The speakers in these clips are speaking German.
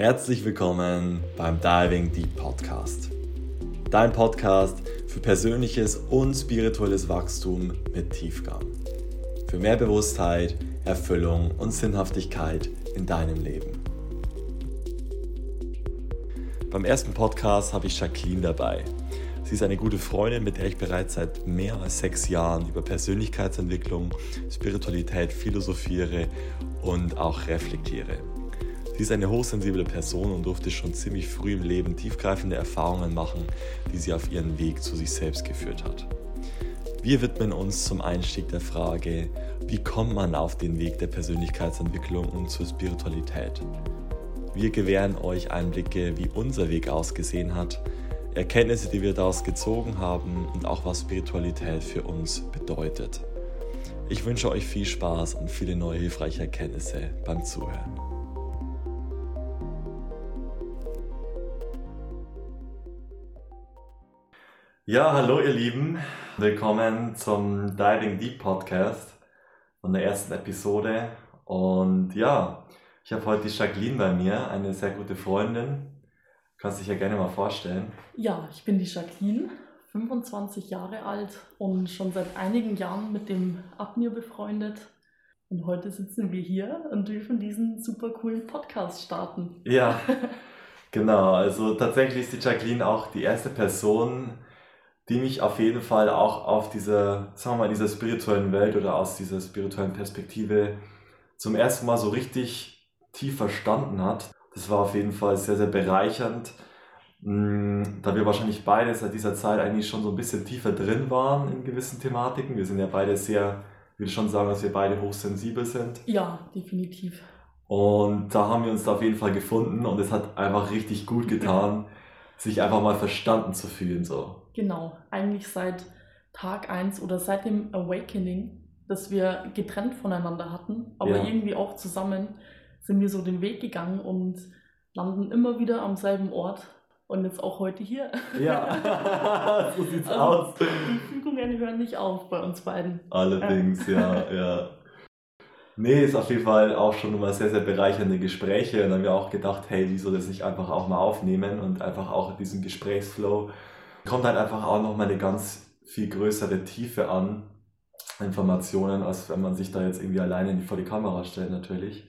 Herzlich willkommen beim Diving Deep Podcast. Dein Podcast für persönliches und spirituelles Wachstum mit Tiefgang. Für mehr Bewusstheit, Erfüllung und Sinnhaftigkeit in deinem Leben. Beim ersten Podcast habe ich Jacqueline dabei. Sie ist eine gute Freundin, mit der ich bereits seit mehr als sechs Jahren über Persönlichkeitsentwicklung, Spiritualität philosophiere und auch reflektiere. Sie ist eine hochsensible Person und durfte schon ziemlich früh im Leben tiefgreifende Erfahrungen machen, die sie auf ihren Weg zu sich selbst geführt hat. Wir widmen uns zum Einstieg der Frage, wie kommt man auf den Weg der Persönlichkeitsentwicklung und zur Spiritualität? Wir gewähren euch Einblicke, wie unser Weg ausgesehen hat, Erkenntnisse, die wir daraus gezogen haben und auch was Spiritualität für uns bedeutet. Ich wünsche euch viel Spaß und viele neue hilfreiche Erkenntnisse beim Zuhören. Ja, hallo ihr Lieben. Willkommen zum Diving Deep Podcast von der ersten Episode. Und ja, ich habe heute die Jacqueline bei mir, eine sehr gute Freundin. Kannst dich ja gerne mal vorstellen. Ja, ich bin die Jacqueline, 25 Jahre alt und schon seit einigen Jahren mit dem Admir befreundet. Und heute sitzen wir hier und dürfen diesen super coolen Podcast starten. Ja, genau. Also tatsächlich ist die Jacqueline auch die erste Person, die mich auf jeden Fall auch auf dieser, sagen wir mal, dieser spirituellen Welt oder aus dieser spirituellen Perspektive zum ersten Mal so richtig tief verstanden hat. Das war auf jeden Fall sehr, sehr bereichernd, mm, da wir wahrscheinlich beide seit dieser Zeit eigentlich schon so ein bisschen tiefer drin waren in gewissen Thematiken. Wir sind ja beide sehr, ich würde schon sagen, dass wir beide hochsensibel sind. Ja, definitiv. Und da haben wir uns da auf jeden Fall gefunden und es hat einfach richtig gut getan, sich einfach mal verstanden zu fühlen. So. Genau, eigentlich seit Tag 1 oder seit dem Awakening, dass wir getrennt voneinander hatten, aber ja. irgendwie auch zusammen, sind wir so den Weg gegangen und landen immer wieder am selben Ort. Und jetzt auch heute hier. Ja, so sieht's also, aus. Die Fügungen hören nicht auf bei uns beiden. Allerdings, ja, ja. Nee, ist auf jeden Fall auch schon immer sehr, sehr bereichernde Gespräche. Und dann haben wir auch gedacht, hey, wieso das nicht einfach auch mal aufnehmen und einfach auch diesen Gesprächsflow kommt halt einfach auch nochmal eine ganz viel größere Tiefe an Informationen, als wenn man sich da jetzt irgendwie alleine vor die Kamera stellt natürlich.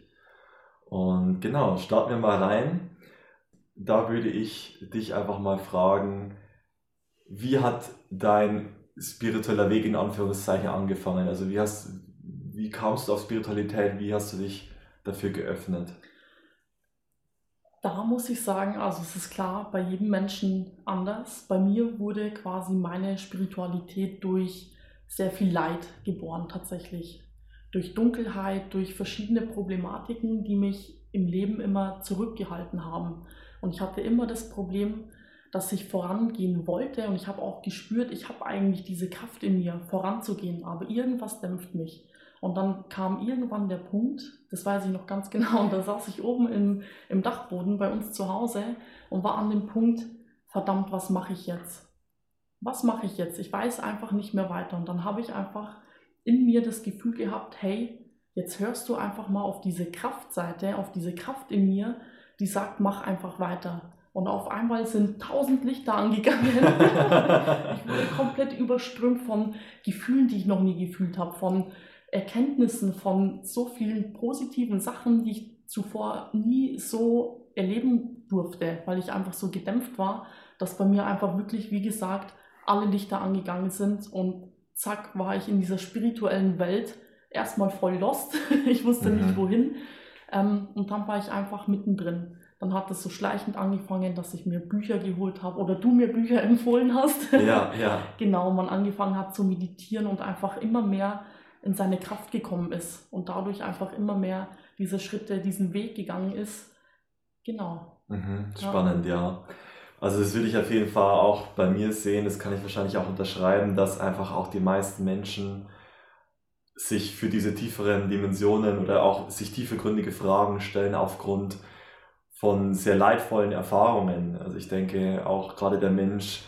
Und genau, starten wir mal rein. Da würde ich dich einfach mal fragen, wie hat dein spiritueller Weg in Anführungszeichen angefangen? Also wie hast, wie kamst du auf Spiritualität? Wie hast du dich dafür geöffnet? Da muss ich sagen, also es ist klar, bei jedem Menschen anders. Bei mir wurde quasi meine Spiritualität durch sehr viel Leid geboren tatsächlich. Durch Dunkelheit, durch verschiedene Problematiken, die mich im Leben immer zurückgehalten haben. Und ich hatte immer das Problem, dass ich vorangehen wollte und ich habe auch gespürt, ich habe eigentlich diese Kraft in mir, voranzugehen, aber irgendwas dämpft mich. Und dann kam irgendwann der Punkt, das weiß ich noch ganz genau, und da saß ich oben im, im Dachboden bei uns zu Hause und war an dem Punkt, verdammt, was mache ich jetzt? Was mache ich jetzt? Ich weiß einfach nicht mehr weiter. Und dann habe ich einfach in mir das Gefühl gehabt, hey, jetzt hörst du einfach mal auf diese Kraftseite, auf diese Kraft in mir, die sagt, mach einfach weiter. Und auf einmal sind tausend Lichter angegangen. ich wurde komplett überströmt von Gefühlen, die ich noch nie gefühlt habe, von Erkenntnissen von so vielen positiven Sachen, die ich zuvor nie so erleben durfte, weil ich einfach so gedämpft war, dass bei mir einfach wirklich, wie gesagt, alle Lichter angegangen sind und zack, war ich in dieser spirituellen Welt erstmal voll lost. ich wusste mhm. nicht wohin. Ähm, und dann war ich einfach mittendrin. Dann hat es so schleichend angefangen, dass ich mir Bücher geholt habe oder du mir Bücher empfohlen hast. Ja, ja. genau, man angefangen hat zu meditieren und einfach immer mehr in seine Kraft gekommen ist und dadurch einfach immer mehr diese Schritte, diesen Weg gegangen ist. Genau. Mhm, spannend, ja. ja. Also das würde ich auf jeden Fall auch bei mir sehen, das kann ich wahrscheinlich auch unterschreiben, dass einfach auch die meisten Menschen sich für diese tieferen Dimensionen oder auch sich tiefergründige Fragen stellen aufgrund von sehr leidvollen Erfahrungen. Also ich denke auch gerade der Mensch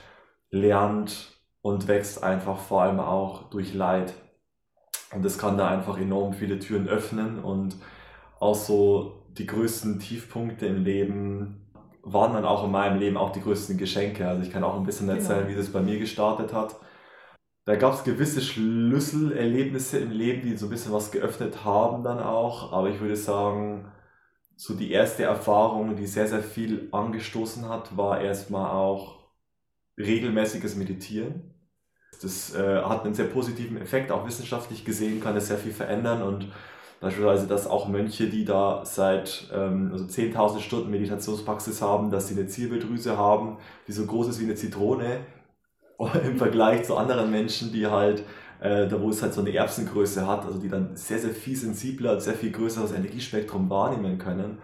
lernt und wächst einfach vor allem auch durch Leid. Und das kann da einfach enorm viele Türen öffnen und auch so die größten Tiefpunkte im Leben waren dann auch in meinem Leben auch die größten Geschenke. Also ich kann auch ein bisschen erzählen, genau. wie das bei mir gestartet hat. Da gab es gewisse Schlüsselerlebnisse im Leben, die so ein bisschen was geöffnet haben dann auch. Aber ich würde sagen, so die erste Erfahrung, die sehr, sehr viel angestoßen hat, war erstmal auch regelmäßiges Meditieren. Das äh, hat einen sehr positiven Effekt, auch wissenschaftlich gesehen kann es sehr viel verändern und beispielsweise, dass auch Mönche, die da seit ähm, also 10.000 Stunden Meditationspraxis haben, dass sie eine Zirbeldrüse haben, die so groß ist wie eine Zitrone im Vergleich zu anderen Menschen, die halt äh, da wo es halt so eine Erbsengröße hat, also die dann sehr, sehr viel sensibler, sehr viel größeres Energiespektrum wahrnehmen können.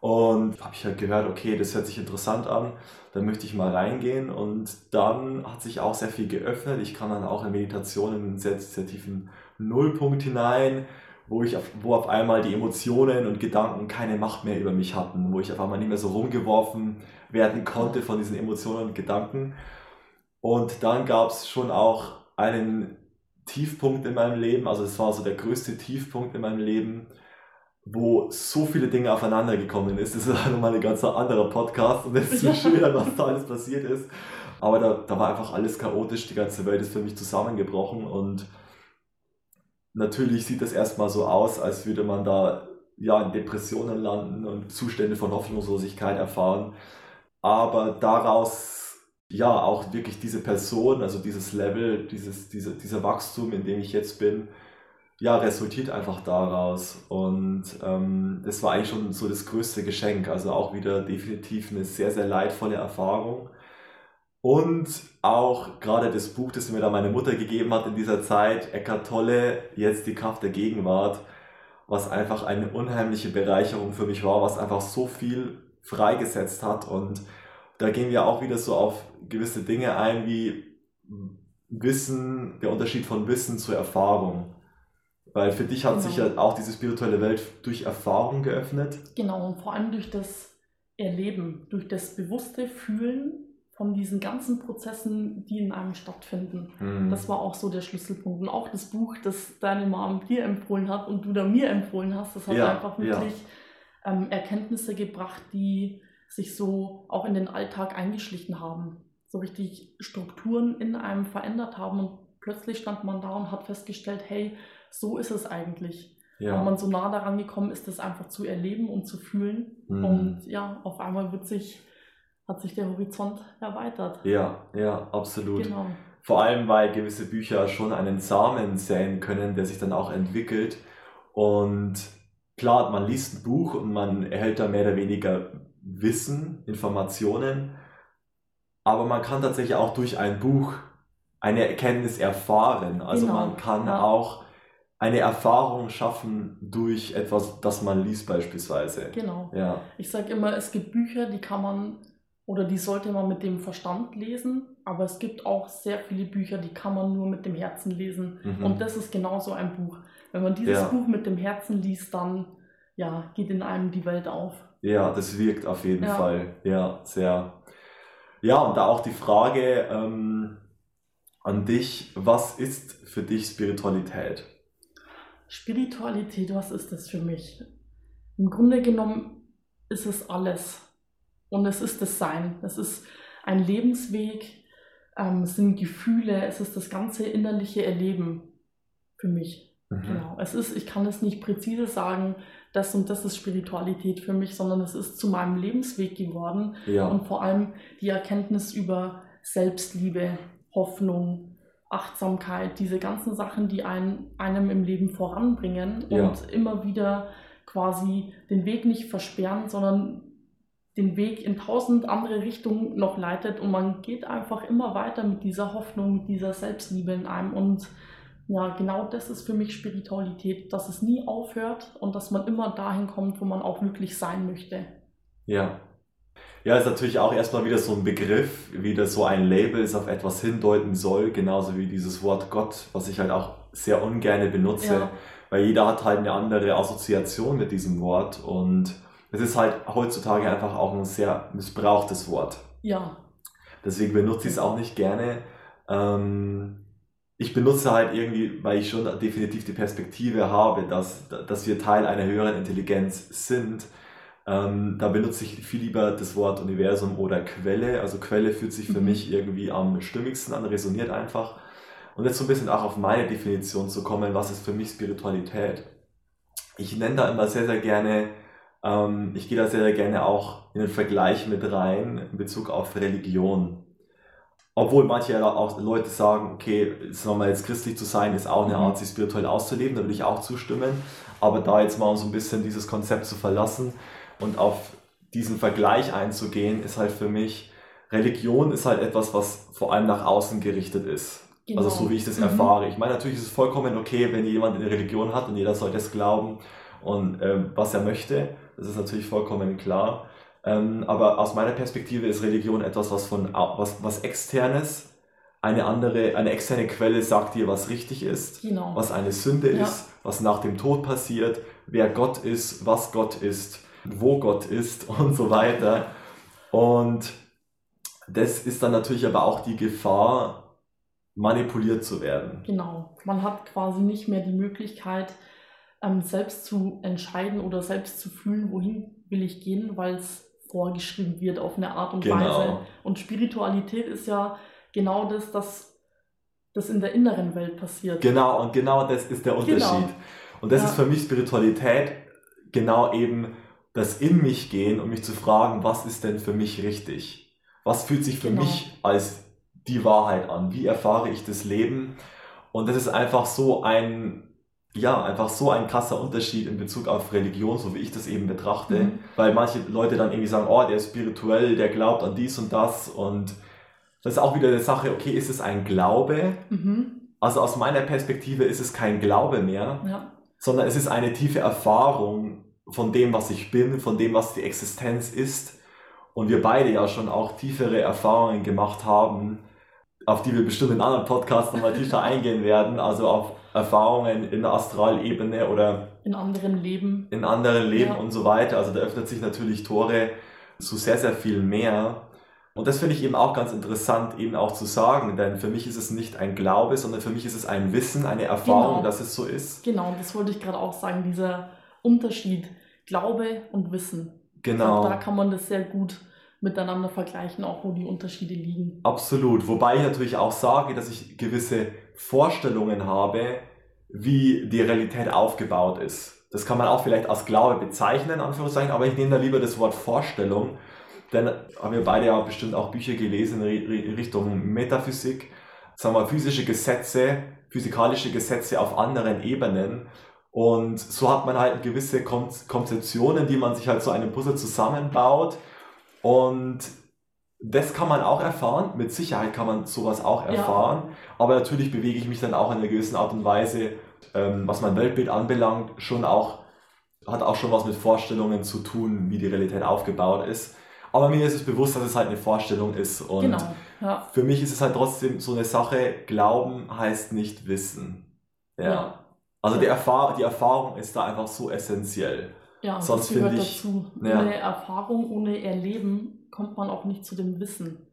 Und habe ich halt gehört, okay, das hört sich interessant an, da möchte ich mal reingehen. Und dann hat sich auch sehr viel geöffnet. Ich kann dann auch in Meditationen einen sehr, sehr tiefen Nullpunkt hinein, wo, ich auf, wo auf einmal die Emotionen und Gedanken keine Macht mehr über mich hatten, wo ich auf einmal nicht mehr so rumgeworfen werden konnte von diesen Emotionen und Gedanken. Und dann gab es schon auch einen Tiefpunkt in meinem Leben, also es war so der größte Tiefpunkt in meinem Leben, wo so viele Dinge aufeinander gekommen ist. Das ist halt nochmal ein ganz anderer Podcast und es ist so schwer, was da alles passiert ist. Aber da, da war einfach alles chaotisch, die ganze Welt ist für mich zusammengebrochen und natürlich sieht das erstmal so aus, als würde man da ja in Depressionen landen und Zustände von Hoffnungslosigkeit erfahren. Aber daraus ja auch wirklich diese Person, also dieses Level, dieses, diese, dieser Wachstum, in dem ich jetzt bin, ja, resultiert einfach daraus. Und ähm, das war eigentlich schon so das größte Geschenk. Also auch wieder definitiv eine sehr, sehr leidvolle Erfahrung. Und auch gerade das Buch, das mir da meine Mutter gegeben hat in dieser Zeit, Eckart Tolle, jetzt die Kraft der Gegenwart, was einfach eine unheimliche Bereicherung für mich war, was einfach so viel freigesetzt hat und da gehen wir auch wieder so auf gewisse Dinge ein, wie Wissen, der Unterschied von Wissen zur Erfahrung. Weil für dich hat genau. sich ja auch diese spirituelle Welt durch Erfahrung geöffnet. Genau, und vor allem durch das Erleben, durch das bewusste Fühlen von diesen ganzen Prozessen, die in einem stattfinden. Mhm. Das war auch so der Schlüsselpunkt. Und auch das Buch, das deine Mom dir empfohlen hat und du da mir empfohlen hast, das hat ja, einfach wirklich ja. ähm, Erkenntnisse gebracht, die sich so auch in den Alltag eingeschlichen haben. So richtig Strukturen in einem verändert haben und plötzlich stand man da und hat festgestellt, hey, so ist es eigentlich. Ja. Weil man so nah daran gekommen ist, das einfach zu erleben und zu fühlen. Mhm. Und ja, auf einmal wird sich, hat sich der Horizont erweitert. Ja, ja, absolut. Genau. Vor allem, weil gewisse Bücher schon einen Samen säen können, der sich dann auch entwickelt. Und klar, man liest ein Buch und man erhält da mehr oder weniger Wissen, Informationen, aber man kann tatsächlich auch durch ein Buch eine Erkenntnis erfahren. Also genau. man kann ja. auch eine Erfahrung schaffen durch etwas, das man liest beispielsweise. Genau. Ja. Ich sage immer, es gibt Bücher, die kann man oder die sollte man mit dem Verstand lesen, aber es gibt auch sehr viele Bücher, die kann man nur mit dem Herzen lesen. Mhm. Und das ist genauso ein Buch. Wenn man dieses ja. Buch mit dem Herzen liest, dann ja, geht in einem die Welt auf. Ja, das wirkt auf jeden ja. Fall. Ja, sehr. Ja, und da auch die Frage ähm, an dich, was ist für dich Spiritualität? Spiritualität, was ist das für mich? Im Grunde genommen ist es alles. Und es ist das Sein. Es ist ein Lebensweg, ähm, es sind Gefühle, es ist das ganze innerliche Erleben für mich. Mhm. Genau. Es ist, ich kann es nicht präzise sagen, das und das ist Spiritualität für mich, sondern es ist zu meinem Lebensweg geworden. Ja. Und vor allem die Erkenntnis über Selbstliebe, Hoffnung, Achtsamkeit, diese ganzen Sachen, die einen, einem im Leben voranbringen ja. und immer wieder quasi den Weg nicht versperren, sondern den Weg in tausend andere Richtungen noch leitet und man geht einfach immer weiter mit dieser Hoffnung, mit dieser Selbstliebe in einem und ja, genau das ist für mich Spiritualität, dass es nie aufhört und dass man immer dahin kommt, wo man auch wirklich sein möchte. Ja. Ja, ist natürlich auch erstmal wieder so ein Begriff, wieder so ein Label, es auf etwas hindeuten soll, genauso wie dieses Wort Gott, was ich halt auch sehr ungern benutze, ja. weil jeder hat halt eine andere Assoziation mit diesem Wort und es ist halt heutzutage einfach auch ein sehr missbrauchtes Wort. Ja. Deswegen benutze ich es auch nicht gerne. Ähm, ich benutze halt irgendwie, weil ich schon definitiv die Perspektive habe, dass, dass wir Teil einer höheren Intelligenz sind, ähm, da benutze ich viel lieber das Wort Universum oder Quelle. Also Quelle fühlt sich für mhm. mich irgendwie am stimmigsten an, resoniert einfach. Und jetzt so ein bisschen auch auf meine Definition zu kommen, was ist für mich Spiritualität? Ich nenne da immer sehr, sehr gerne, ähm, ich gehe da sehr, sehr gerne auch in den Vergleich mit rein in Bezug auf Religion. Obwohl manche auch Leute sagen, okay, sagen wir jetzt christlich zu sein, ist auch eine mhm. Art, sich spirituell auszuleben, da würde ich auch zustimmen. Aber da jetzt mal um so ein bisschen dieses Konzept zu verlassen und auf diesen Vergleich einzugehen, ist halt für mich, Religion ist halt etwas, was vor allem nach außen gerichtet ist. Genau. Also so wie ich das mhm. erfahre. Ich meine, natürlich ist es vollkommen okay, wenn jemand eine Religion hat und jeder soll das glauben und ähm, was er möchte. Das ist natürlich vollkommen klar. Ähm, aber aus meiner Perspektive ist Religion etwas, was von was, was externes, eine andere, eine externe Quelle sagt dir, was richtig ist, genau. was eine Sünde ja. ist, was nach dem Tod passiert, wer Gott ist, was Gott ist, wo Gott ist und so weiter. Und das ist dann natürlich aber auch die Gefahr, manipuliert zu werden. Genau. Man hat quasi nicht mehr die Möglichkeit, ähm, selbst zu entscheiden oder selbst zu fühlen, wohin will ich gehen, weil es vorgeschrieben wird auf eine Art und genau. Weise. Und Spiritualität ist ja genau das, dass das in der inneren Welt passiert. Genau, und genau das ist der Unterschied. Genau. Und das ja. ist für mich Spiritualität genau eben das in mich gehen und mich zu fragen, was ist denn für mich richtig? Was fühlt sich für genau. mich als die Wahrheit an? Wie erfahre ich das Leben? Und das ist einfach so ein ja, einfach so ein krasser Unterschied in Bezug auf Religion, so wie ich das eben betrachte, mhm. weil manche Leute dann irgendwie sagen, oh, der ist spirituell, der glaubt an dies und das und das ist auch wieder eine Sache, okay, ist es ein Glaube? Mhm. Also aus meiner Perspektive ist es kein Glaube mehr, ja. sondern es ist eine tiefe Erfahrung von dem, was ich bin, von dem, was die Existenz ist und wir beide ja schon auch tiefere Erfahrungen gemacht haben, auf die wir bestimmt in anderen Podcasts nochmal tiefer eingehen werden, also auf Erfahrungen in der Astralebene oder in anderen Leben. In anderen Leben ja. und so weiter. Also da öffnet sich natürlich Tore zu sehr, sehr viel mehr. Und das finde ich eben auch ganz interessant, eben auch zu sagen, denn für mich ist es nicht ein Glaube, sondern für mich ist es ein Wissen, eine Erfahrung, genau. dass es so ist. Genau, das wollte ich gerade auch sagen, dieser Unterschied Glaube und Wissen. Genau. da kann man das sehr gut miteinander vergleichen, auch wo die Unterschiede liegen. Absolut. Wobei ich natürlich auch sage, dass ich gewisse Vorstellungen habe, wie die Realität aufgebaut ist. Das kann man auch vielleicht als Glaube bezeichnen, Anführungszeichen, aber ich nehme da lieber das Wort Vorstellung, denn haben wir beide ja bestimmt auch Bücher gelesen in Richtung Metaphysik, sagen wir physische Gesetze, physikalische Gesetze auf anderen Ebenen. Und so hat man halt gewisse Konzeptionen, die man sich halt zu einem Puzzle zusammenbaut. Und das kann man auch erfahren, mit Sicherheit kann man sowas auch erfahren, ja. aber natürlich bewege ich mich dann auch in einer gewissen Art und Weise, ähm, was mein Weltbild anbelangt, schon auch, hat auch schon was mit Vorstellungen zu tun, wie die Realität aufgebaut ist. Aber mir ist es bewusst, dass es halt eine Vorstellung ist und genau, ja. für mich ist es halt trotzdem so eine Sache, Glauben heißt nicht Wissen. Ja. ja. Also die, Erfahr die Erfahrung ist da einfach so essentiell. Ja, Sonst das gehört ich, dazu. Ohne Erfahrung, ohne Erleben kommt man auch nicht zu dem Wissen.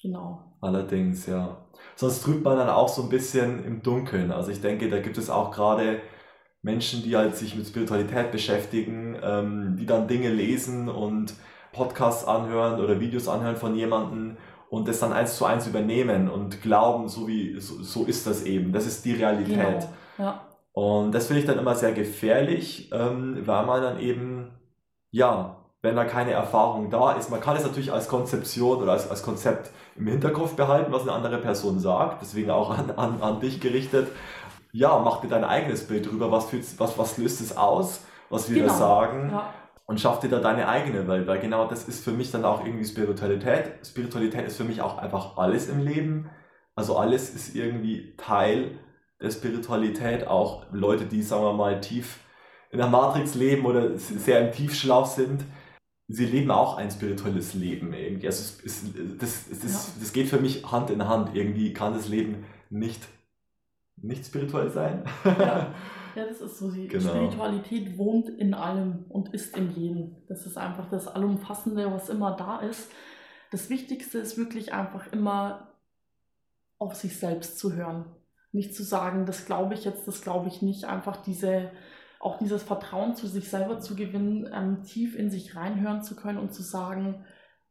Genau. Allerdings, ja. Sonst trübt man dann auch so ein bisschen im Dunkeln. Also ich denke, da gibt es auch gerade Menschen, die halt sich mit Spiritualität beschäftigen, ähm, die dann Dinge lesen und Podcasts anhören oder Videos anhören von jemandem und das dann eins zu eins übernehmen und glauben, so wie so, so ist das eben. Das ist die Realität. Genau. Ja. Und das finde ich dann immer sehr gefährlich, ähm, weil man dann eben ja wenn da keine Erfahrung da ist. Man kann es natürlich als Konzeption oder als, als Konzept im Hinterkopf behalten, was eine andere Person sagt, deswegen auch an, an, an dich gerichtet. Ja, mach dir dein eigenes Bild drüber, was, was, was löst es aus, was wir genau. da sagen. Ja. Und schaff dir da deine eigene Welt, weil genau das ist für mich dann auch irgendwie Spiritualität. Spiritualität ist für mich auch einfach alles im Leben. Also alles ist irgendwie Teil Spiritualität. Auch Leute, die, sagen wir mal, tief in der Matrix leben oder sehr im Tiefschlaf sind, sie leben auch ein spirituelles Leben irgendwie. Also es, es, das, das, ja. das geht für mich Hand in Hand. Irgendwie kann das Leben nicht, nicht spirituell sein. Ja. ja, das ist so. Die genau. Spiritualität wohnt in allem und ist im Leben. Das ist einfach das Allumfassende, was immer da ist. Das Wichtigste ist wirklich einfach immer auf sich selbst zu hören. Nicht zu sagen, das glaube ich jetzt, das glaube ich nicht. Einfach diese, auch dieses Vertrauen zu sich selber zu gewinnen, ähm, tief in sich reinhören zu können und zu sagen,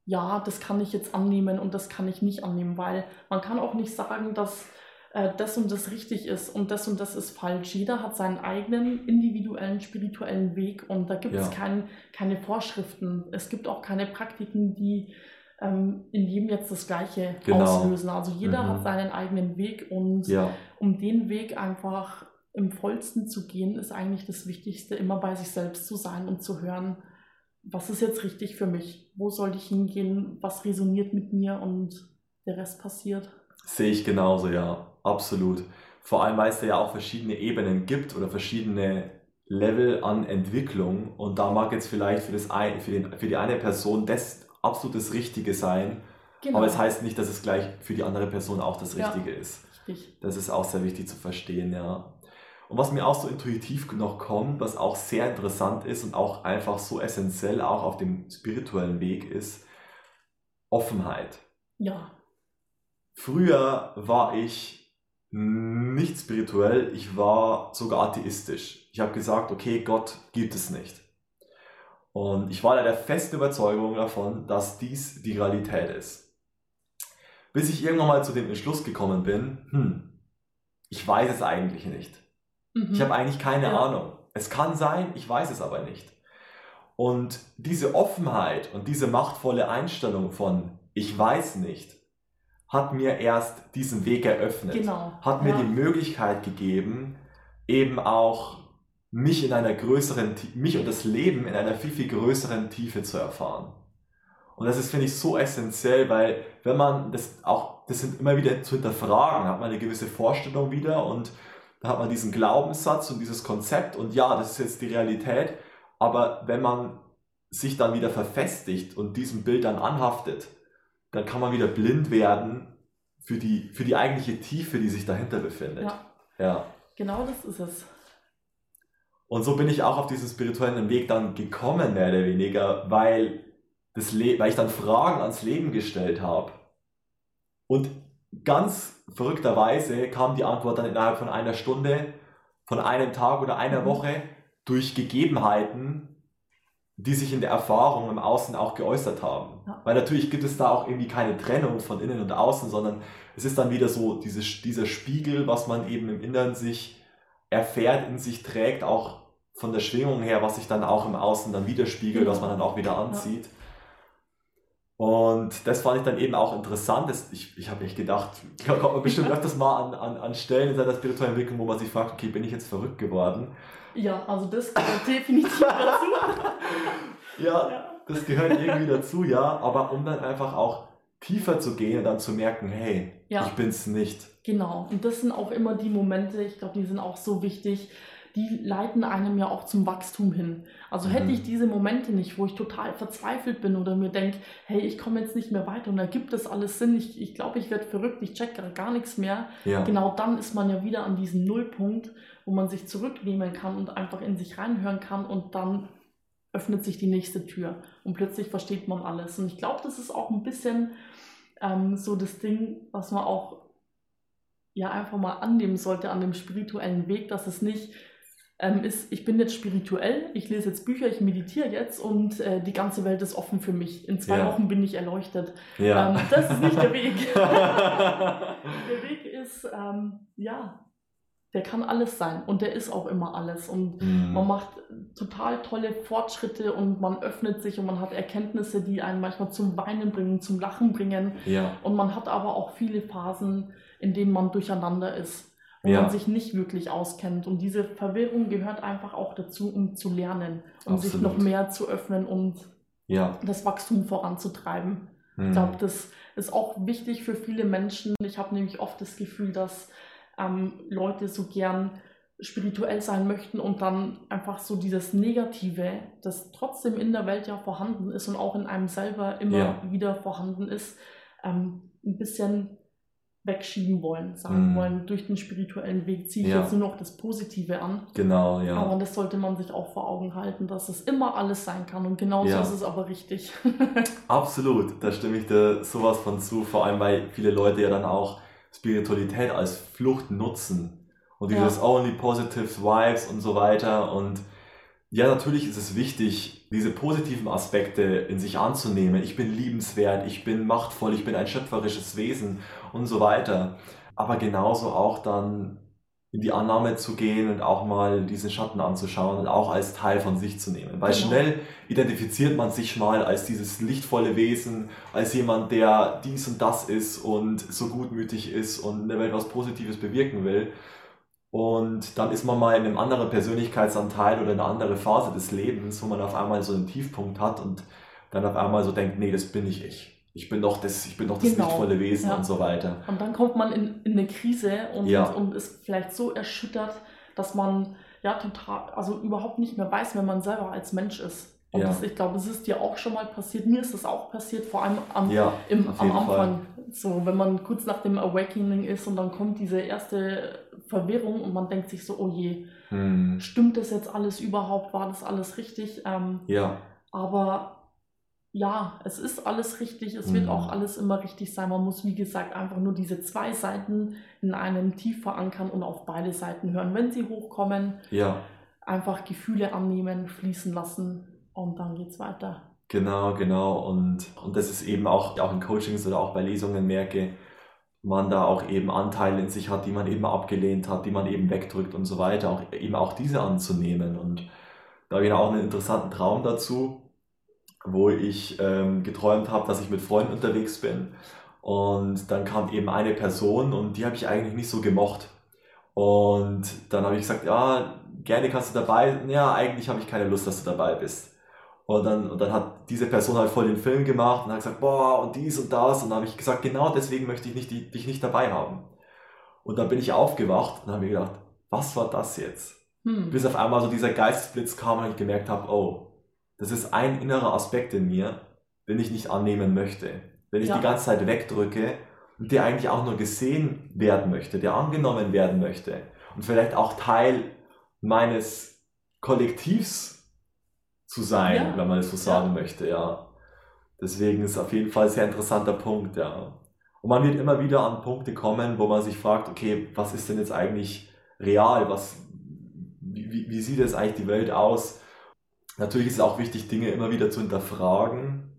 ja, das kann ich jetzt annehmen und das kann ich nicht annehmen, weil man kann auch nicht sagen, dass äh, das und das richtig ist und das und das ist falsch. Jeder hat seinen eigenen individuellen spirituellen Weg und da gibt ja. es kein, keine Vorschriften. Es gibt auch keine Praktiken, die ähm, in jedem jetzt das Gleiche genau. auslösen. Also jeder mhm. hat seinen eigenen Weg und ja. um den Weg einfach im vollsten zu gehen, ist eigentlich das Wichtigste, immer bei sich selbst zu sein und zu hören, was ist jetzt richtig für mich? Wo soll ich hingehen? Was resoniert mit mir? Und der Rest passiert. Sehe ich genauso, ja, absolut. Vor allem, weil es ja auch verschiedene Ebenen gibt oder verschiedene Level an Entwicklung. Und da mag jetzt vielleicht für, das ein, für, den, für die eine Person das absolut das Richtige sein. Genau. Aber es heißt nicht, dass es gleich für die andere Person auch das Richtige ja, ist. Richtig. Das ist auch sehr wichtig zu verstehen, ja. Und was mir auch so intuitiv noch kommt, was auch sehr interessant ist und auch einfach so essentiell auch auf dem spirituellen Weg ist, Offenheit. Ja. Früher war ich nicht spirituell, ich war sogar atheistisch. Ich habe gesagt, okay, Gott gibt es nicht. Und ich war da der festen Überzeugung davon, dass dies die Realität ist. Bis ich irgendwann mal zu dem Entschluss gekommen bin, hm, ich weiß es eigentlich nicht. Mhm. Ich habe eigentlich keine ja. Ahnung. Es kann sein, ich weiß es aber nicht. Und diese Offenheit und diese machtvolle Einstellung von ich weiß nicht, hat mir erst diesen Weg eröffnet. Genau. Hat mir ja. die Möglichkeit gegeben, eben auch mich in einer größeren, mich und das Leben in einer viel, viel größeren Tiefe zu erfahren. Und das ist, finde ich, so essentiell, weil wenn man das auch, das sind immer wieder zu hinterfragen, hat man eine gewisse Vorstellung wieder und da hat man diesen Glaubenssatz und dieses Konzept und ja, das ist jetzt die Realität. Aber wenn man sich dann wieder verfestigt und diesem Bild dann anhaftet, dann kann man wieder blind werden für die, für die eigentliche Tiefe, die sich dahinter befindet. Ja. ja. Genau das ist es. Und so bin ich auch auf diesen spirituellen Weg dann gekommen, mehr oder weniger, weil, das Le weil ich dann Fragen ans Leben gestellt habe. Und ganz verrückterweise kam die Antwort dann innerhalb von einer Stunde, von einem Tag oder einer mhm. Woche durch Gegebenheiten, die sich in der Erfahrung im Außen auch geäußert haben. Ja. Weil natürlich gibt es da auch irgendwie keine Trennung von innen und außen, sondern es ist dann wieder so dieses, dieser Spiegel, was man eben im Inneren sich erfährt, in sich trägt, auch von der Schwingung her, was sich dann auch im Außen dann widerspiegelt, was man dann auch wieder anzieht. Ja. Und das fand ich dann eben auch interessant. Das, ich ich habe echt gedacht, ich komme bestimmt öfters mal an, an, an Stellen in seiner spirituellen Entwicklung, wo man sich fragt, okay, bin ich jetzt verrückt geworden? Ja, also das gehört definitiv dazu. ja, ja, das gehört irgendwie dazu, ja. Aber um dann einfach auch tiefer zu gehen und dann zu merken, hey, ja. ich bin's nicht. Genau. Und das sind auch immer die Momente, ich glaube, die sind auch so wichtig, die leiten einem ja auch zum Wachstum hin. Also hätte mhm. ich diese Momente nicht, wo ich total verzweifelt bin oder mir denke, hey, ich komme jetzt nicht mehr weiter und da gibt es alles Sinn, ich, ich glaube, ich werde verrückt, ich check gar nichts mehr. Ja. Genau dann ist man ja wieder an diesem Nullpunkt, wo man sich zurücknehmen kann und einfach in sich reinhören kann und dann öffnet sich die nächste Tür und plötzlich versteht man alles. Und ich glaube, das ist auch ein bisschen ähm, so das Ding, was man auch ja einfach mal annehmen sollte an dem spirituellen Weg, dass es nicht ähm, ist, ich bin jetzt spirituell, ich lese jetzt Bücher, ich meditiere jetzt und äh, die ganze Welt ist offen für mich. In zwei ja. Wochen bin ich erleuchtet. Ja. Ähm, das ist nicht der Weg. der Weg ist, ähm, ja, der kann alles sein und der ist auch immer alles. Und mhm. man macht total tolle Fortschritte und man öffnet sich und man hat Erkenntnisse, die einen manchmal zum Weinen bringen, zum Lachen bringen. Ja. Und man hat aber auch viele Phasen, in denen man durcheinander ist wo ja. man sich nicht wirklich auskennt. Und diese Verwirrung gehört einfach auch dazu, um zu lernen, um Absolut. sich noch mehr zu öffnen und ja. das Wachstum voranzutreiben. Mhm. Ich glaube, das ist auch wichtig für viele Menschen. Ich habe nämlich oft das Gefühl, dass ähm, Leute so gern spirituell sein möchten und dann einfach so dieses Negative, das trotzdem in der Welt ja vorhanden ist und auch in einem selber immer ja. wieder vorhanden ist, ähm, ein bisschen wegschieben wollen, sagen mm. wollen, durch den spirituellen Weg ziehe ich ja. jetzt nur noch das Positive an. Genau, ja. Aber das sollte man sich auch vor Augen halten, dass es immer alles sein kann und genauso ja. ist es aber richtig. Absolut, da stimme ich dir sowas von zu, vor allem weil viele Leute ja dann auch Spiritualität als Flucht nutzen und dieses ja. only positive vibes und so weiter und ja, natürlich ist es wichtig, diese positiven Aspekte in sich anzunehmen. Ich bin liebenswert, ich bin machtvoll, ich bin ein schöpferisches Wesen und so weiter. Aber genauso auch dann in die Annahme zu gehen und auch mal diesen Schatten anzuschauen und auch als Teil von sich zu nehmen. Weil genau. schnell identifiziert man sich mal als dieses lichtvolle Wesen, als jemand, der dies und das ist und so gutmütig ist und in der Welt was Positives bewirken will. Und dann ist man mal in einem anderen Persönlichkeitsanteil oder in einer anderen Phase des Lebens, wo man auf einmal so einen Tiefpunkt hat und dann auf einmal so denkt, nee, das bin nicht ich ich bin doch das, ich bin doch das genau. lichtvolle Wesen ja. und so weiter. Und dann kommt man in, in eine Krise und, ja. und ist vielleicht so erschüttert, dass man ja total, also überhaupt nicht mehr weiß, wer man selber als Mensch ist. Und ja. das, ich glaube, es ist dir auch schon mal passiert. Mir ist das auch passiert, vor allem am, ja, im, am Anfang. Fall. So, wenn man kurz nach dem Awakening ist und dann kommt diese erste Verwirrung und man denkt sich so, oh je, hm. stimmt das jetzt alles überhaupt? War das alles richtig? Ähm, ja. Aber ja, es ist alles richtig, es mhm. wird auch alles immer richtig sein. Man muss, wie gesagt, einfach nur diese zwei Seiten in einem tief verankern und auf beide Seiten hören. Wenn sie hochkommen, ja. einfach Gefühle annehmen, fließen lassen und dann geht's weiter. Genau, genau. Und, und das ist eben auch, auch in Coachings oder auch bei Lesungen merke, man da auch eben Anteile in sich hat, die man eben abgelehnt hat, die man eben wegdrückt und so weiter, auch eben auch diese anzunehmen. Und da habe ich auch einen interessanten Traum dazu wo ich ähm, geträumt habe, dass ich mit Freunden unterwegs bin. Und dann kam eben eine Person und die habe ich eigentlich nicht so gemocht. Und dann habe ich gesagt, ja, gerne kannst du dabei. Ja, eigentlich habe ich keine Lust, dass du dabei bist. Und dann, und dann hat diese Person halt voll den Film gemacht und hat gesagt, boah, und dies und das. Und dann habe ich gesagt, genau deswegen möchte ich nicht, die, dich nicht dabei haben. Und dann bin ich aufgewacht und habe mir gedacht, was war das jetzt? Hm. Bis auf einmal so dieser Geistesblitz kam und ich gemerkt habe, oh, das ist ein innerer Aspekt in mir, den ich nicht annehmen möchte. Den ich ja. die ganze Zeit wegdrücke und der eigentlich auch nur gesehen werden möchte, der angenommen werden möchte und vielleicht auch Teil meines Kollektivs zu sein, ja. wenn man es so sagen ja. möchte, ja. Deswegen ist auf jeden Fall ein sehr interessanter Punkt, ja. Und man wird immer wieder an Punkte kommen, wo man sich fragt, okay, was ist denn jetzt eigentlich real? Was, wie, wie sieht jetzt eigentlich die Welt aus? Natürlich ist es auch wichtig, Dinge immer wieder zu hinterfragen.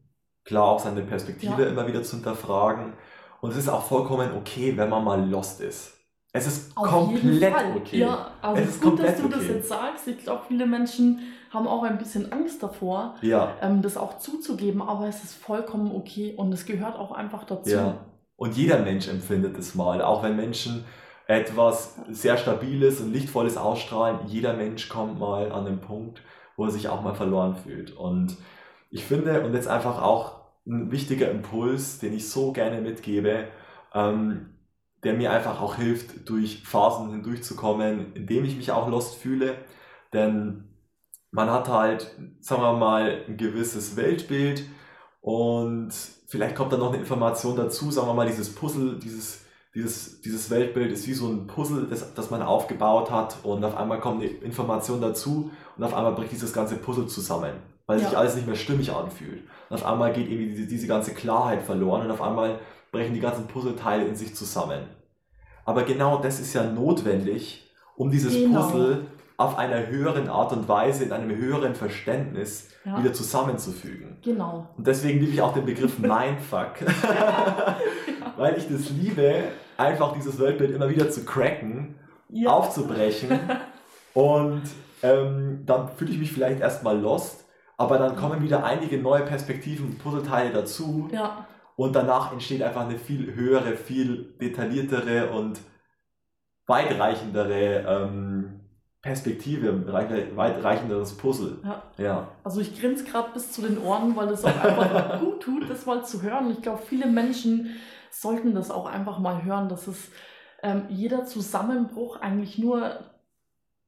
Klar, auch seine Perspektive ja. immer wieder zu hinterfragen. Und es ist auch vollkommen okay, wenn man mal lost ist. Es ist Auf komplett okay. Ja, also es ist gut, dass du okay. das jetzt sagst. Ich glaube, viele Menschen haben auch ein bisschen Angst davor, ja. ähm, das auch zuzugeben, aber es ist vollkommen okay und es gehört auch einfach dazu. Ja. Und jeder Mensch empfindet es mal, auch wenn Menschen etwas sehr Stabiles und Lichtvolles ausstrahlen. Jeder Mensch kommt mal an den Punkt, wo er sich auch mal verloren fühlt. Und ich finde, und jetzt einfach auch ein wichtiger Impuls, den ich so gerne mitgebe, ähm, der mir einfach auch hilft, durch Phasen hindurchzukommen, indem ich mich auch lost fühle. Denn man hat halt, sagen wir mal, ein gewisses Weltbild und vielleicht kommt dann noch eine Information dazu, sagen wir mal, dieses Puzzle, dieses, dieses, dieses Weltbild ist wie so ein Puzzle, das, das man aufgebaut hat und auf einmal kommt eine Information dazu und auf einmal bricht dieses ganze Puzzle zusammen, weil ja. sich alles nicht mehr stimmig anfühlt. Und auf einmal geht irgendwie diese, diese ganze Klarheit verloren und auf einmal brechen die ganzen Puzzleteile in sich zusammen. Aber genau das ist ja notwendig, um dieses genau. Puzzle auf einer höheren Art und Weise, in einem höheren Verständnis ja. wieder zusammenzufügen. Genau. Und deswegen liebe ich auch den Begriff Mindfuck. ja. Weil ich das liebe, einfach dieses Weltbild immer wieder zu cracken, ja. aufzubrechen und ähm, dann fühle ich mich vielleicht erstmal lost, aber dann kommen wieder einige neue Perspektiven und Puzzleteile dazu. Ja. Und danach entsteht einfach eine viel höhere, viel detailliertere und weitreichendere ähm, Perspektive, weitreichenderes Puzzle. Ja. ja. Also ich grinse gerade bis zu den Ohren, weil es auch einfach gut tut, das mal zu hören. Ich glaube, viele Menschen sollten das auch einfach mal hören, dass es ähm, jeder Zusammenbruch eigentlich nur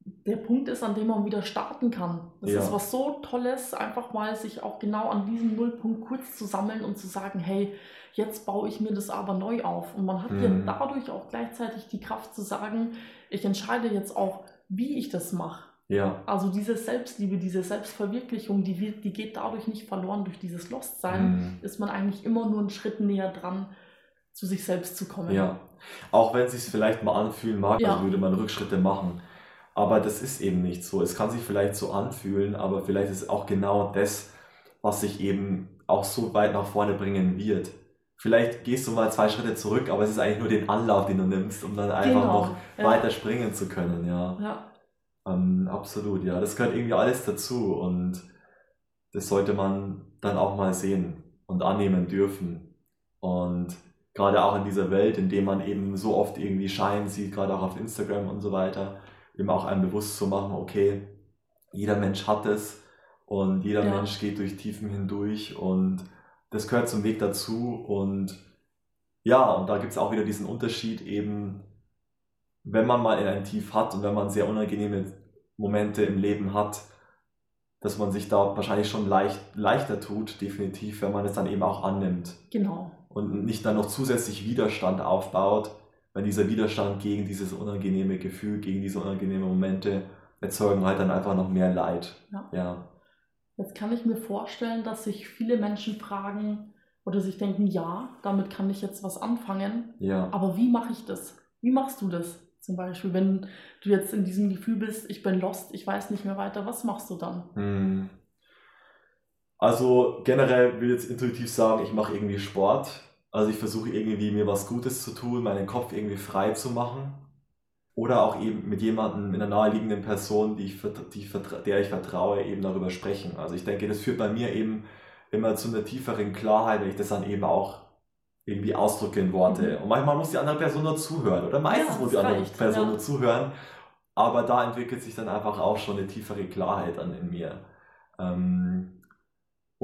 der Punkt ist, an dem man wieder starten kann. Das ja. ist was so Tolles, einfach mal sich auch genau an diesem Nullpunkt kurz zu sammeln und zu sagen, hey, jetzt baue ich mir das aber neu auf. Und man hat mhm. ja dadurch auch gleichzeitig die Kraft zu sagen, ich entscheide jetzt auch, wie ich das mache. Ja. Also diese Selbstliebe, diese Selbstverwirklichung, die, die geht dadurch nicht verloren durch dieses Lostsein, mhm. ist man eigentlich immer nur einen Schritt näher dran, zu sich selbst zu kommen. Ja. Auch wenn es sich vielleicht mal anfühlen mag, Ja. als würde man Rückschritte machen. Aber das ist eben nicht so. Es kann sich vielleicht so anfühlen, aber vielleicht ist auch genau das, was sich eben auch so weit nach vorne bringen wird. Vielleicht gehst du mal zwei Schritte zurück, aber es ist eigentlich nur den Anlauf, den du nimmst, um dann einfach Genau, noch ja. weiter springen zu können, ja. Ja, Ähm, absolut, ja. Das gehört irgendwie alles dazu und das sollte man dann auch mal sehen und annehmen dürfen. Und gerade auch in dieser Welt, in der man eben so oft irgendwie Schein sieht, gerade auch auf Instagram und so weiter, eben auch einem bewusst zu machen, okay, jeder Mensch hat es und jeder Ja. Mensch geht durch Tiefen hindurch und das gehört zum Weg dazu und ja, und da gibt es auch wieder diesen Unterschied eben, wenn man mal in ein Tief hat und wenn man sehr unangenehme Momente im Leben hat, dass man sich da wahrscheinlich schon leicht, leichter tut, definitiv, wenn man es dann eben auch annimmt genau. Und nicht dann noch zusätzlich Widerstand aufbaut, weil dieser Widerstand gegen dieses unangenehme Gefühl, gegen diese unangenehmen Momente erzeugen halt dann einfach noch mehr Leid. Ja. Ja, Jetzt kann ich mir vorstellen, dass sich viele Menschen fragen oder sich denken, ja, damit kann ich jetzt was anfangen, ja. aber wie mache ich das? Wie machst du das? Zum Beispiel, wenn du jetzt in diesem Gefühl bist, ich bin lost, ich weiß nicht mehr weiter, was machst du dann? Hm. Also generell will ich jetzt intuitiv sagen, ich mache irgendwie Sport. Also ich versuche irgendwie mir was Gutes zu tun, meinen Kopf irgendwie frei zu machen. Oder auch eben mit jemandem, mit einer naheliegenden Person, die ich, die der ich vertraue, eben darüber sprechen. Also ich denke, das führt bei mir eben immer zu einer tieferen Klarheit, wenn ich das dann eben auch irgendwie ausdrücke in Worte. Mhm. Und manchmal muss die andere Person nur zuhören. Oder meistens Ja, muss die andere reicht, Person ja. nur zuhören. Aber da entwickelt sich dann einfach auch schon eine tiefere Klarheit dann in mir. Ähm,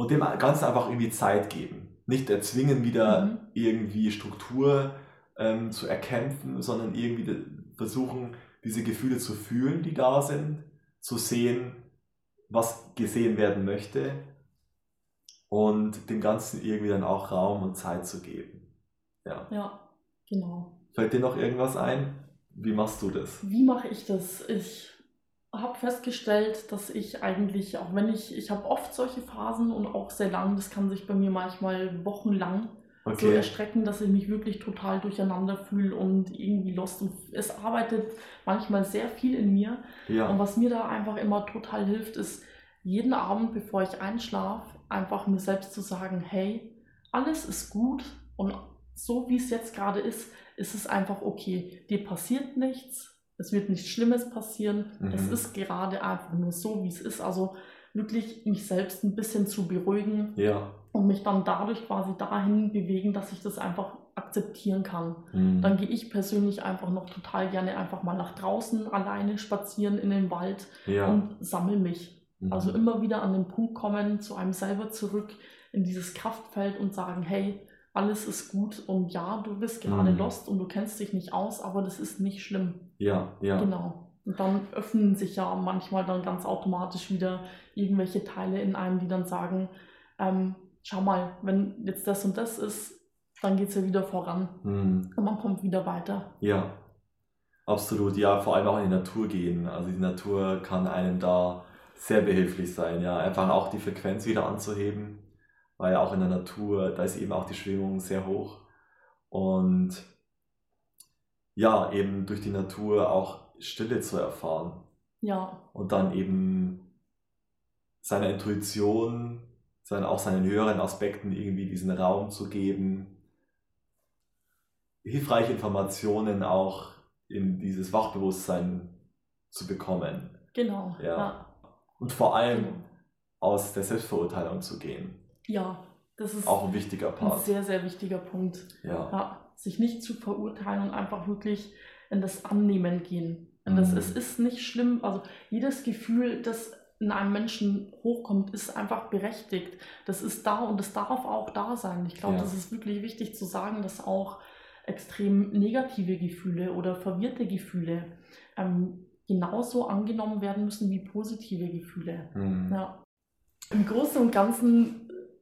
und dem Ganzen einfach irgendwie Zeit geben. Nicht erzwingen, wieder Mhm. irgendwie Struktur ähm, zu erkämpfen, sondern irgendwie versuchen, diese Gefühle zu fühlen, die da sind, zu sehen, was gesehen werden möchte und dem Ganzen irgendwie dann auch Raum und Zeit zu geben. Ja. Ja, genau. Fällt dir noch irgendwas ein? Wie machst du das? Wie mache ich das? Ich habe festgestellt, dass ich eigentlich, auch wenn ich, ich habe oft solche Phasen und auch sehr lang, das kann sich bei mir manchmal wochenlang so Okay. erstrecken, dass ich mich wirklich total durcheinander fühle und irgendwie lost. Und es arbeitet manchmal sehr viel in mir. Und Ja. was mir da einfach immer total hilft, ist jeden Abend, bevor ich einschlafe, einfach mir selbst zu sagen, hey, alles ist gut und so wie es jetzt gerade ist, ist es einfach okay. Dir passiert nichts, es wird nichts Schlimmes passieren, es Mhm. ist gerade einfach nur so, wie es ist. Also wirklich mich selbst ein bisschen zu beruhigen Ja. und mich dann dadurch quasi dahin bewegen, dass ich das einfach akzeptieren kann. Mhm. Dann gehe ich persönlich einfach noch total gerne einfach mal nach draußen alleine spazieren in den Wald ja. und sammle mich. Mhm. Also immer wieder an den Punkt kommen, zu einem selber zurück in dieses Kraftfeld und sagen, hey, alles ist gut und ja, du bist gerade Mhm. lost und du kennst dich nicht aus, aber das ist nicht schlimm. Ja, ja. Genau. Und dann öffnen sich ja manchmal dann ganz automatisch wieder irgendwelche Teile in einem, die dann sagen, ähm, schau mal, wenn jetzt das und das ist, dann geht es ja wieder voran Mhm. und man kommt wieder weiter. Ja, absolut. Ja, vor allem auch in die Natur gehen. Also die Natur kann einem da sehr behilflich sein. Ja, einfach auch die Frequenz wieder anzuheben, weil auch in der Natur, da ist eben auch die Schwingung sehr hoch. Und ja, eben durch die Natur auch Stille zu erfahren Ja, und dann eben seiner Intuition, sein, auch seinen höheren Aspekten irgendwie diesen Raum zu geben, hilfreiche Informationen auch in dieses Wachbewusstsein zu bekommen genau. Ja. Ja, und vor allem genau. aus der Selbstverurteilung zu gehen. Ja das ist Auch ein wichtiger ein Part. sehr, sehr wichtiger Punkt. Ja, Ja, sich nicht zu verurteilen und einfach wirklich in das Annehmen gehen. Das, Mhm. Es ist nicht schlimm, also jedes Gefühl, das in einem Menschen hochkommt, ist einfach berechtigt. Das ist da und es darf auch da sein. Ich glaube, Ja. das ist wirklich wichtig zu sagen, dass auch extrem negative Gefühle oder verwirrte Gefühle ähm, genauso angenommen werden müssen wie positive Gefühle. Mhm. Ja. Im Großen und Ganzen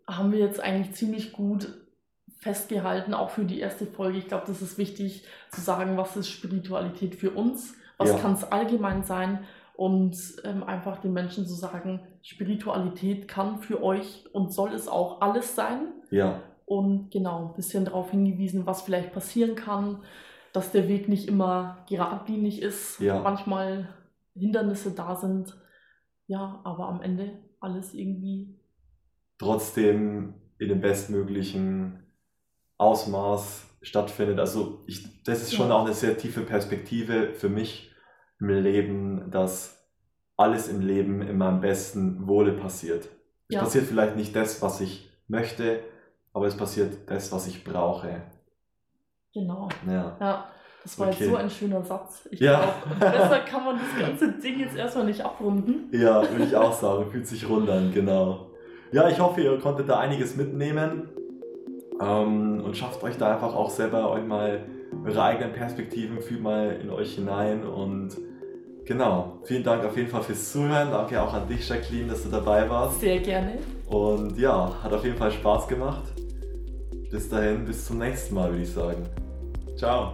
haben wir jetzt eigentlich ziemlich gut festgehalten, auch für die erste Folge. Ich glaube, das ist wichtig zu sagen, was ist Spiritualität für uns, was Ja. kann es allgemein sein und ähm, einfach den Menschen zu sagen, Spiritualität kann für euch und soll es auch alles sein. ja, und genau ein bisschen darauf hingewiesen, was vielleicht passieren kann, dass der Weg nicht immer geradlinig ist, Ja. manchmal Hindernisse da sind. Ja, aber am Ende alles irgendwie trotzdem in dem bestmöglichen Ausmaß stattfindet. Also ich, das ist schon auch eine sehr tiefe Perspektive für mich im Leben, dass alles im Leben in meinem besten Wohle passiert. Es Ja. passiert vielleicht nicht das, was ich möchte, aber es passiert das, was ich brauche. genau. Ja. Ja, das war Okay. jetzt so ein schöner Satz. Ich Ja. glaube, besser kann man das ganze Ding jetzt erstmal nicht abrunden. Ja, würde ich auch sagen. Fühlt sich rund an, genau. Ja, ich hoffe, ihr konntet da einiges mitnehmen ähm, und schafft euch da einfach auch selber euch mal eure eigenen Perspektiven, fühlt mal in euch hinein und genau. Vielen Dank auf jeden Fall fürs Zuhören. Danke auch an dich, Jacqueline, dass du dabei warst. Sehr gerne. Und ja, hat auf jeden Fall Spaß gemacht. Bis dahin, bis zum nächsten Mal, würde ich sagen. Ciao.